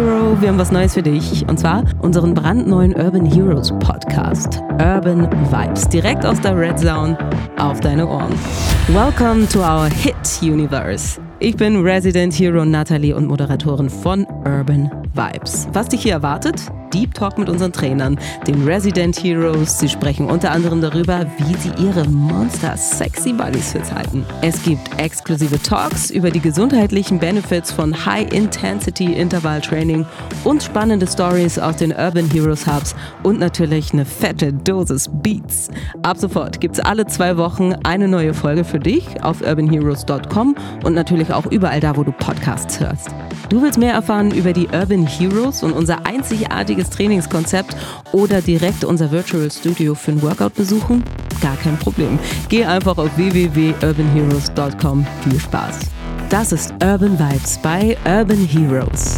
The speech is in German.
wir haben was Neues für dich. Und zwar unseren brandneuen Urban Heroes Podcast. Urban Vibes. Direkt aus der Red Zone auf deine Ohren. Welcome to our Hit Universe. Ich bin Resident Hero Natalie und Moderatorin von Urban Vibes. Was dich hier erwartet? Deep Talk mit unseren Trainern, den Resident Heroes. Sie sprechen unter anderem darüber, wie sie ihre Monster Sexy Bodies fit halten. Es gibt exklusive Talks über die gesundheitlichen Benefits von High Intensity Interval Training und spannende Stories aus den Urban Heroes Hubs und natürlich eine fette Dosis Beats. Ab sofort gibt es alle zwei Wochen eine neue Folge für dich auf urbanheroes.com und natürlich auch überall da, wo du Podcasts hörst. Du willst mehr erfahren über die Urban Heroes und unser einzigartiges Trainingskonzept oder direkt unser Virtual Studio für ein Workout besuchen? Gar kein Problem. Geh einfach auf www.urbanheroes.com. Viel Spaß. Das ist Urban Vibes bei Urban Heroes.